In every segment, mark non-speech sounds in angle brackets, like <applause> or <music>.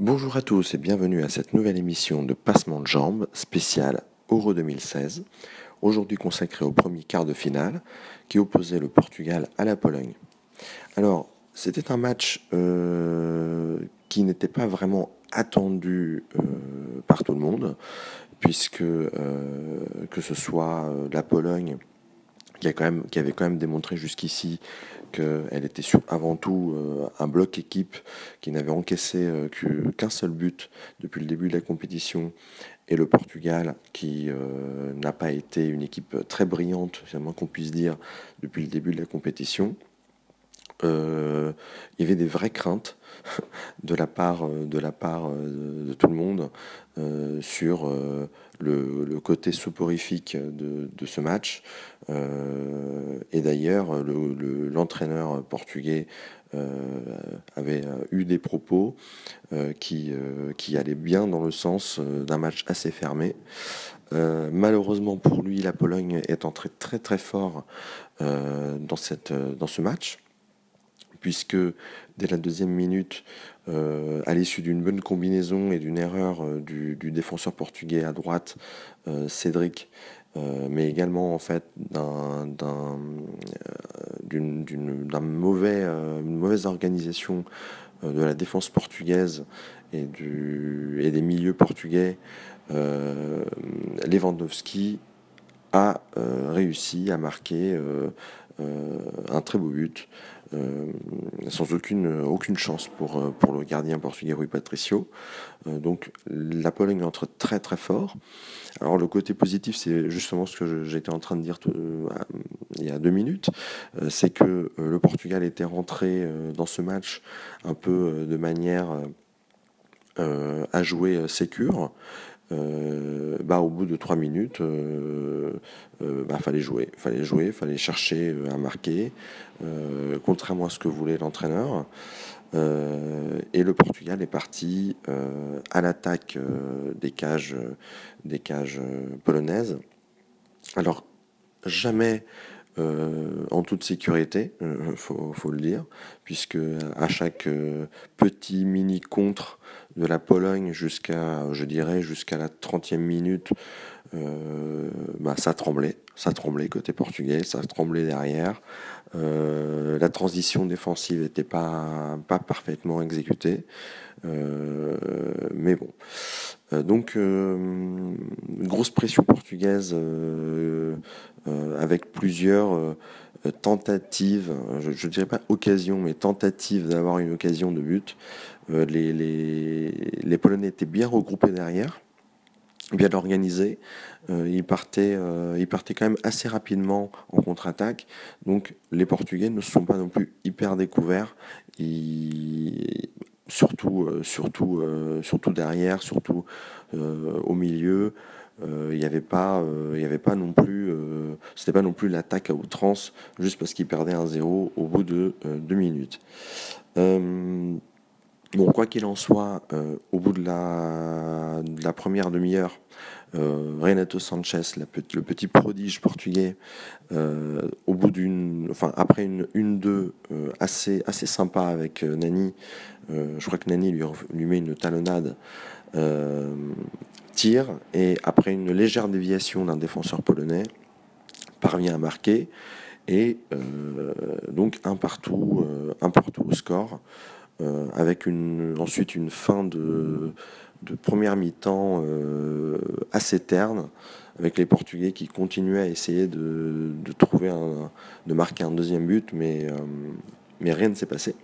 Bonjour à tous et bienvenue à cette nouvelle émission de Passement de jambes spéciale Euro 2016, aujourd'hui consacrée au premier quart de finale qui opposait le Portugal à la Pologne. Alors, c'était un match euh, qui n'était pas vraiment attendu euh, par tout le monde, puisque euh, que ce soit la Pologne qui, avait quand même démontré jusqu'ici qu'elle était avant tout euh, un bloc équipe qui n'avait encaissé euh, qu'un seul but depuis le début de la compétition, et le Portugal qui euh, n'a pas été une équipe très brillante, c'est moins qu'on puisse dire, depuis le début de la compétition. Il y avait des vraies craintes <laughs> de la part de, la part de, tout le monde sur le, côté soporifique de, ce match. Euh, et d'ailleurs, l'entraîneur portugais euh, avait euh, eu des propos qui, qui allaient bien dans le sens d'un match assez fermé. malheureusement pour lui, la Pologne est entrée très très fort dans, cette, dans ce match puisque dès la deuxième minute, euh, à l'issue d'une bonne combinaison et d'une erreur euh, du, défenseur portugais à droite, euh, Cédric, mais également en fait d'une mauvais, mauvaise organisation de la défense portugaise et des milieux portugais, Lewandowski a réussi à marquer un très beau but euh, sans aucune, aucune chance pour, euh, pour le gardien portugais Rui Patricio. Euh, donc la Pologne entre très très fort. Alors le côté positif, c'est justement ce que j'étais en train de dire il y a deux minutes, c'est que le Portugal était rentré dans ce match un peu de manière à jouer sécure. Euh, bah, au bout de trois minutes, euh, euh, bah, fallait jouer, fallait fallait chercher à marquer, contrairement à ce que voulait l'entraîneur. et le Portugal est parti à l'attaque des cages, polonaises. Alors jamais en toute sécurité, il faut, faut, le dire, puisque à chaque petit mini contre de la Pologne jusqu'à, je dirais, jusqu'à la 30e minute, euh, bah, ça tremblait, ça tremblait côté portugais, ça tremblait derrière. Euh, la transition défensive n'était pas, parfaitement exécutée, euh, mais bon. donc, grosse pression portugaise avec plusieurs tentatives, je ne dirais pas occasion, mais tentatives d'avoir une occasion de but. Euh, les, Polonais étaient bien regroupés derrière, bien organisés. Euh, ils, partaient, euh, ils partaient quand même assez rapidement en contre-attaque. Donc les Portugais ne sont pas non plus hyper découverts. surtout, surtout, surtout derrière, surtout au milieu. il n'y avait pas, avait pas non plus, c'était pas non plus l'attaque à outrance juste parce qu'ils perdaient un zéro au bout de deux minutes. Bon, quoi qu'il en soit, euh, au bout de la, première demi-heure, euh, Renato Sanchez, le petit prodige portugais, euh, au bout d'une, enfin après une 1-2 assez assez sympa avec Nani, je crois que Nani lui, lui met une talonnade, tire et après une légère déviation d'un défenseur polonais, parvient à marquer et donc un partout, un partout au score. Euh, avec une, ensuite une fin de, de première mi-temps euh, assez terne, avec les Portugais qui continuaient à essayer de, de trouver un, de marquer un deuxième but, mais, euh, mais rien ne s'est passé.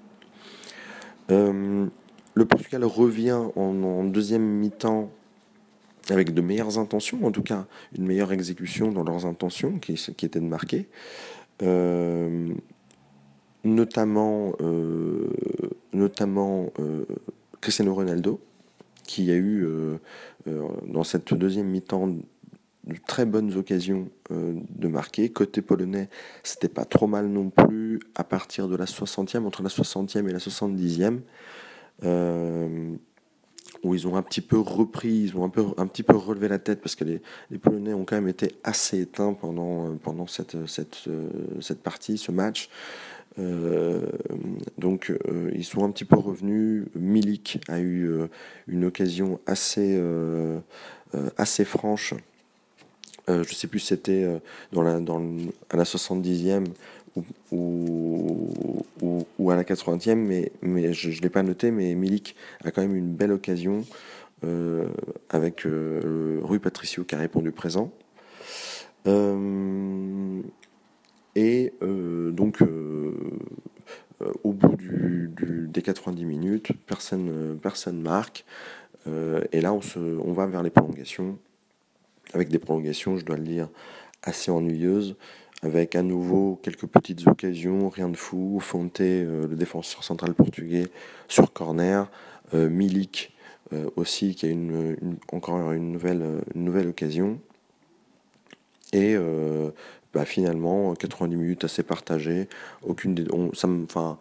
le Portugal revient en, deuxième mi-temps avec de meilleures intentions, en tout cas une meilleure exécution dans leurs intentions, qui, était de marquer. notamment Cristiano Ronaldo, qui a eu euh, euh, dans cette deuxième mi-temps de très bonnes occasions de marquer. Côté polonais, c'était pas trop mal non plus à partir de la 60e, entre la 60e et la 70e, où ils ont un petit peu repris, ils ont un, peu, un petit peu relevé la tête parce que les, les Polonais ont quand même été assez éteints pendant, pendant cette, cette, cette partie, ce match. Donc ils sont un petit peu revenus. Milik a eu une occasion assez, assez franche. je ne sais plus si c'était dans la, à la 70e ou, à la 80e, mais, mais je ne l'ai pas noté, mais Milik a quand même une belle occasion euh, avec euh, Rui Patricio qui a répondu présent. Euh, et donc, au bout des 90 minutes, personne, personne marque. et là, on, se, on va vers les prolongations, avec des prolongations, je dois le dire, assez ennuyeuses avec à nouveau quelques petites occasions, rien de fou. Fonte, euh, le défenseur central portugais, sur corner. Euh, Milik euh, aussi, qui a une, encore une nouvelle, nouvelle occasion. Et bah, finalement, 90 minutes assez partagées. Aucune des, enfin,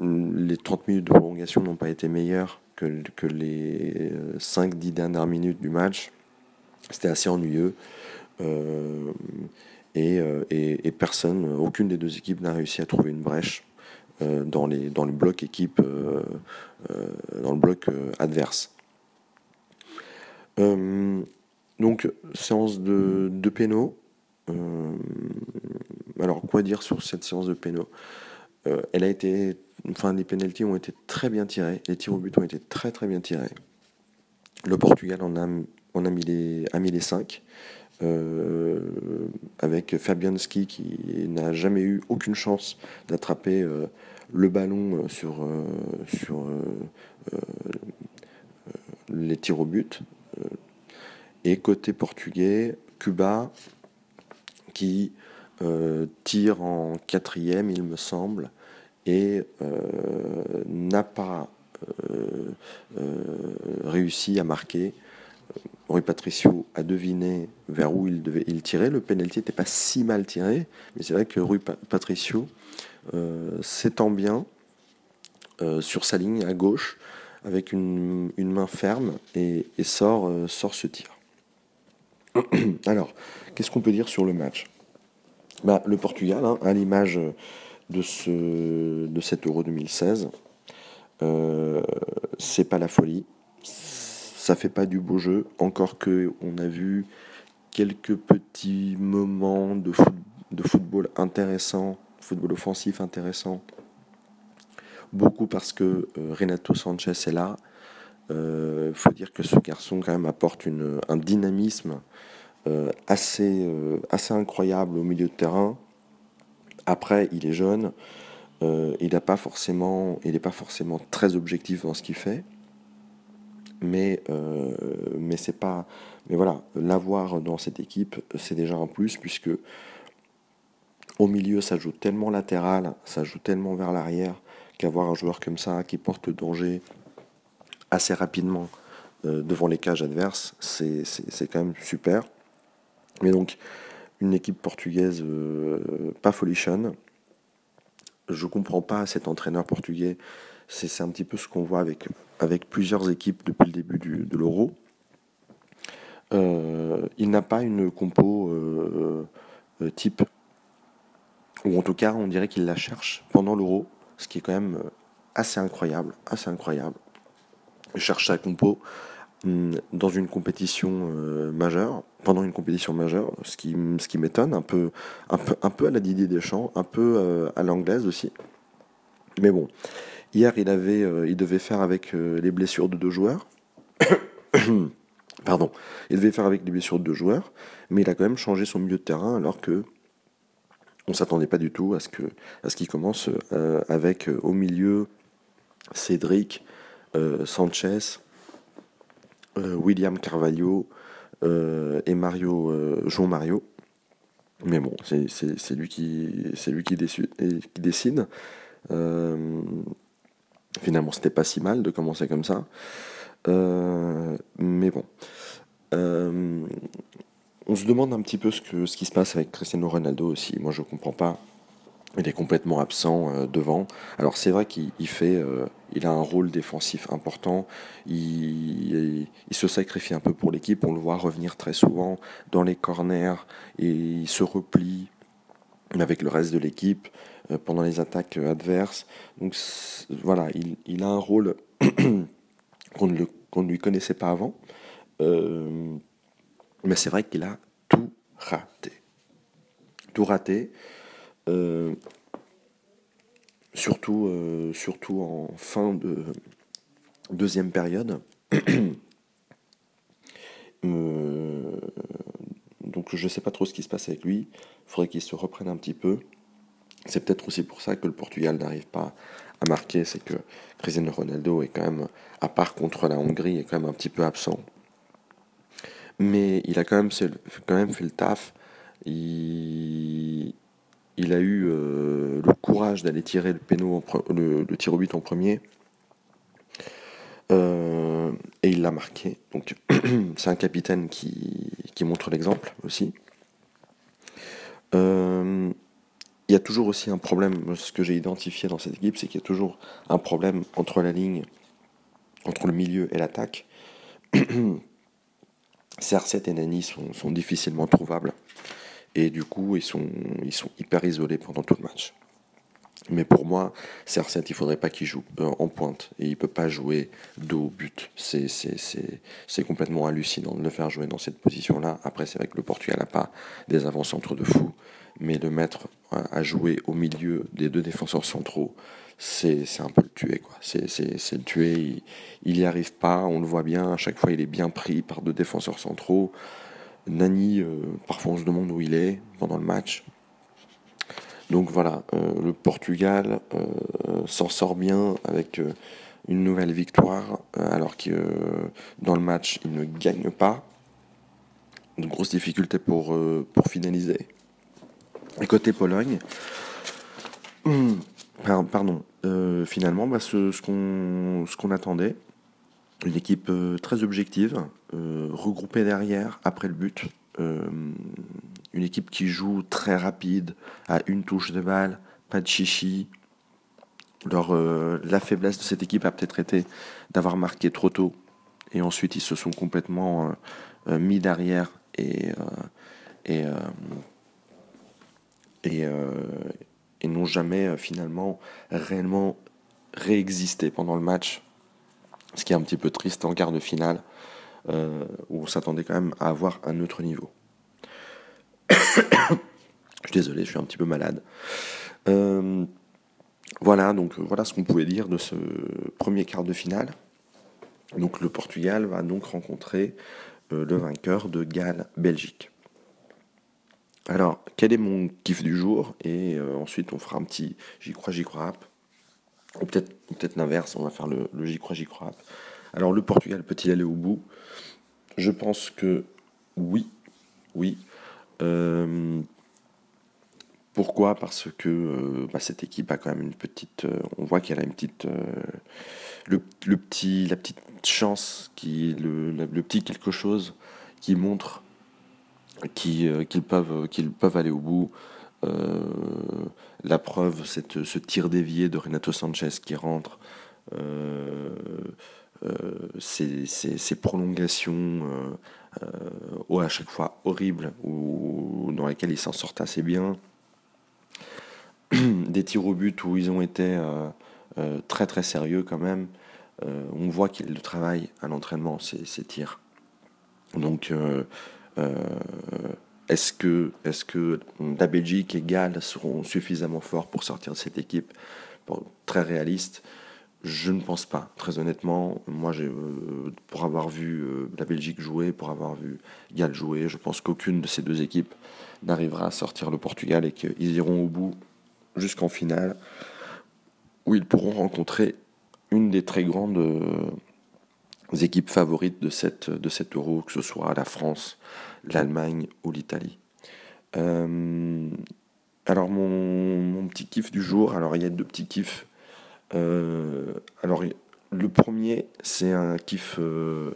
les 30 minutes de prolongation n'ont pas été meilleures que, les 5-10 dernières minutes du match. C'était assez ennuyeux. Euh, et, personne, aucune des deux équipes n'a réussi à trouver une brèche euh, dans, le bloc équipe, euh, dans le bloc adverse. donc, séance de, de pénaux. Alors, quoi dire sur cette séance de pénaux Elle a été. Enfin, les pénalties ont été très bien tirés. Les tirs au but ont été très très bien tirés. Le Portugal en a, mis les, a mis les 5. Euh, avec Fabianski qui n'a jamais eu aucune chance d'attraper euh, le ballon euh, sur les tirs au but. Et côté portugais, Cuba qui tire en quatrième, il me semble, et n'a pas réussi à marquer Rui Patricio a deviné vers où il devait il tirer. Le penalty n'était pas si mal tiré, mais c'est vrai que Rui Patricio euh, s'étend bien euh, sur sa ligne à gauche avec une, main ferme et, sort, euh, sort ce tir. <clears throat> Alors, qu'est-ce qu'on peut dire sur le match? Bah, Le Portugal, hein, à l'image de, ce, de cet Euro 2016, c'est pas la folie ça fait pas du beau jeu, encore que on a vu quelques petits moments de, de football intéressant, football offensif intéressant. Beaucoup parce que euh, Renato Sanchez est là. Il euh, faut dire que ce garçon quand même apporte un dynamisme euh, assez, assez incroyable au milieu de terrain. Après, il est jeune, il n'est pas forcément, pas forcément très objectif dans ce qu'il fait mais, euh, mais c'est pas. Mais voilà, l'avoir dans cette équipe, c'est déjà un plus, puisque au milieu, ça joue tellement latéral, ça joue tellement vers l'arrière, qu'avoir un joueur comme ça qui porte le danger assez rapidement euh, devant les cages adverses, c'est quand même super. Mais donc, une équipe portugaise euh, pas folichonne. Je comprends pas cet entraîneur portugais. C'est un petit peu ce qu'on voit avec avec plusieurs équipes depuis le début de l'Euro. Euh, il n'a pas une compo type, ou en tout cas on dirait qu'il la cherche pendant l'Euro, ce qui est quand même assez incroyable, assez incroyable. Cherche sa compo hum, dans une compétition majeure, pendant une compétition majeure, ce qui, ce qui m'étonne, un peu, un, peu, un peu à la Didier Deschamps, un peu à l'anglaise aussi. Mais bon, Hier, il, avait, euh, il devait faire avec euh, les blessures de deux joueurs. <coughs> Pardon. Il devait faire avec les blessures de deux joueurs, mais il a quand même changé son milieu de terrain alors que on s'attendait pas du tout à ce que à ce qu'il commence euh, avec au milieu Cédric, Sanchez, William Carvalho et Mario Jean Mario. Mais bon, c'est lui qui lui qui, décide. Qui. Finalement, c'était pas si mal de commencer comme ça. Euh, mais bon. Euh, on se demande un petit peu ce, ce qui se passe avec Cristiano Ronaldo aussi. Moi, je comprends pas. Il est complètement absent euh, devant. Alors, c'est vrai qu'il fait, il a un rôle défensif important. Il, se sacrifie un peu pour l'équipe. On le voit revenir très souvent dans les corners et il se replie avec le reste de l'équipe. pendant les attaques adverses. Donc voilà, il, a un rôle <coughs> qu'on ne, lui connaissait pas avant. mais c'est vrai qu'il a tout raté. Tout raté. Surtout, surtout en fin de deuxième période. <clears throat> Euh, donc je ne sais pas trop ce qui se passe avec lui. Il faudrait qu'il se reprenne un petit peu. C'est peut-être aussi pour ça que le Portugal n'arrive pas à marquer. C'est que Cristiano Ronaldo est quand même, à part contre la Hongrie, est quand même un petit peu absent. Mais il a quand même, quand même fait le taf. Il, il a eu euh, le courage d'aller tirer le, péno, le, le tir au but en premier. Euh, et il l'a marqué. Donc <clears throat> c'est un capitaine qui, qui montre l'exemple aussi. Euh, il y a toujours aussi un problème, ce que j'ai identifié dans cette équipe, c'est qu'il y a toujours un problème entre la ligne, entre le milieu et l'attaque. <clears throat> CR7 et Nani sont, sont, difficilement trouvables. Et du coup, ils sont, ils sont hyper isolés pendant tout le match. Mais pour moi, CR7, il faudrait pas qu'il joue euh, en pointe. Et il peut pas jouer dos au but. C'est complètement hallucinant de le faire jouer dans cette position-là. Après, c'est vrai que le Portugal n'a pas des avant-centres de fou. Mais le mettre à jouer au milieu des deux défenseurs centraux, c'est un peu le tuer. C'est le tuer. Il n'y arrive pas. On le voit bien. À chaque fois, il est bien pris par deux défenseurs centraux. Nani, euh, parfois on se demande où il est pendant le match. Donc voilà, euh, le Portugal euh, s'en sort bien avec une nouvelle victoire, alors que dans le match, il ne gagne pas. Une grosse difficulté pour, pour finaliser. Et côté Pologne, <clears throat> pardon, finalement, bah, ce, ce qu'on attendait, une équipe très objective, regroupée derrière après le but, une équipe qui joue très rapide, à une touche de balle, pas de chichi. Euh, la faiblesse de cette équipe a peut-être été d'avoir marqué trop tôt. Et ensuite, ils se sont complètement euh, euh, mis derrière et, et, et, n'ont jamais finalement réellement réexisté pendant le match. Ce qui est un petit peu triste en quart de finale, où on s'attendait quand même à avoir un autre niveau. <coughs> je suis désolé, je suis un petit peu malade. Euh, voilà, donc voilà ce qu'on pouvait dire de ce premier quart de finale. Donc le Portugal va donc rencontrer euh, le vainqueur de Galles-Belgique. Alors, quel est mon kiff du jour? Et euh, ensuite, on fera un petit j'y crois, j'y crois Ou peut-être peut l'inverse, on va faire le, le j'y crois, j'y crois Alors, le Portugal peut-il aller au bout? Je pense que oui, oui. Euh, pourquoi? Parce que euh, bah, cette équipe a quand même une petite. Euh, on voit qu'elle a une petite. Le, petit, la petite chance, qui, le, petit quelque chose qui montre qu'ils peuvent, aller au bout. la preuve, ce tir dévié de Renato Sanchez qui rentre. Ces, ces, prolongations euh, à chaque fois horribles, ou dans lesquels ils s'en sortent assez bien. <clears throat> Des tirs au but où ils ont été euh, euh, très très sérieux quand même. on voit qu'ils le travaillent à l'entraînement, ces, ces, tirs. Donc, est-ce que, est que la Belgique et Galles seront suffisamment forts pour sortir de cette équipe? Très réaliste. Je ne pense pas, très honnêtement. Moi, euh, pour avoir vu euh, la Belgique jouer, pour avoir vu Galles jouer, je pense qu'aucune de ces deux équipes n'arrivera à sortir le Portugal et qu'ils iront au bout jusqu'en finale, où ils pourront rencontrer une des très grandes euh, équipes favorites de cette, de euro, que ce soit la France, l'Allemagne ou l'Italie. alors mon, mon, petit kiff du jour, alors il y a deux petits kiffs alors, le premier, c'est un kiff euh,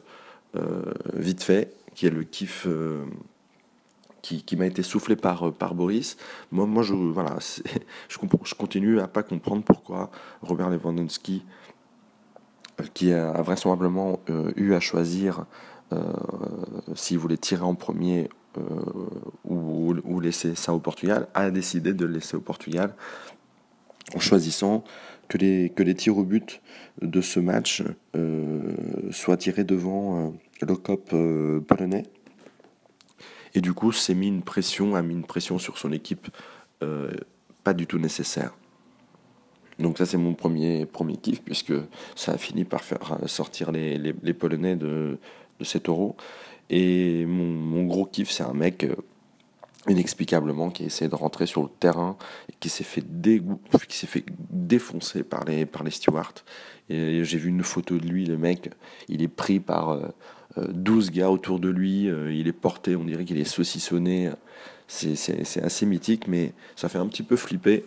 euh, vite fait, qui est le kiff qui, m'a été soufflé par, Boris. Moi, <laughs> je continue à pas comprendre pourquoi Robert Lewandowski, qui a vraisemblablement eu à choisir s'il voulait tirer en premier ou, ou, laisser ça au Portugal, a décidé de le laisser au Portugal en choisissant que les, que les tirs au but de ce match soient tirés devant le cop polonais. Et du coup, c'est mis une pression, a mis une pression sur son équipe pas du tout nécessaire. Donc ça c'est mon premier, premier kiff puisque ça a fini par faire sortir les, les, Polonais de, de cet euro. Et mon, gros kiff c'est un mec euh, inexplicablement qui essaie de rentrer sur le terrain et qui s'est fait fait défoncer par les, par les stewards. J'ai vu une photo de lui, le mec, il est pris par 12 euh, euh, gars autour de lui, il est porté, on dirait qu'il est saucissonné. C'est assez mythique, mais ça fait un petit peu flipper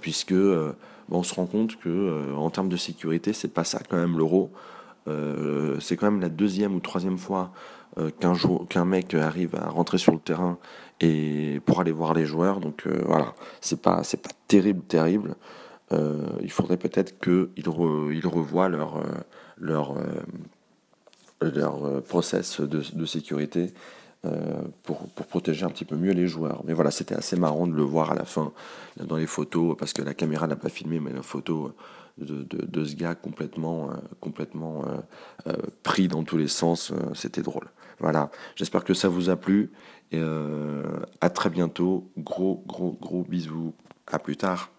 puisque euh, on se rend compte que euh, en termes de sécurité, c'est pas ça quand même l'euro. Euh, c'est quand même la deuxième ou troisième fois qu'un qu'un mec arrive à rentrer sur le terrain et pour aller voir les joueurs. Donc voilà, c'est pas c'est pas terrible terrible. il faudrait peut-être qu'ils ils revoient leur leur leur process de, sécurité euh, pour, pour, protéger un petit peu mieux les joueurs. Mais voilà, c'était assez marrant de le voir à la fin dans les photos, parce que la caméra n'a pas filmé, mais la photo de, de, ce gars complètement, euh, complètement euh, pris dans tous les sens, c'était drôle. Voilà, j'espère que ça vous a plu. Et à très bientôt. Gros, gros, gros bisous. À plus tard.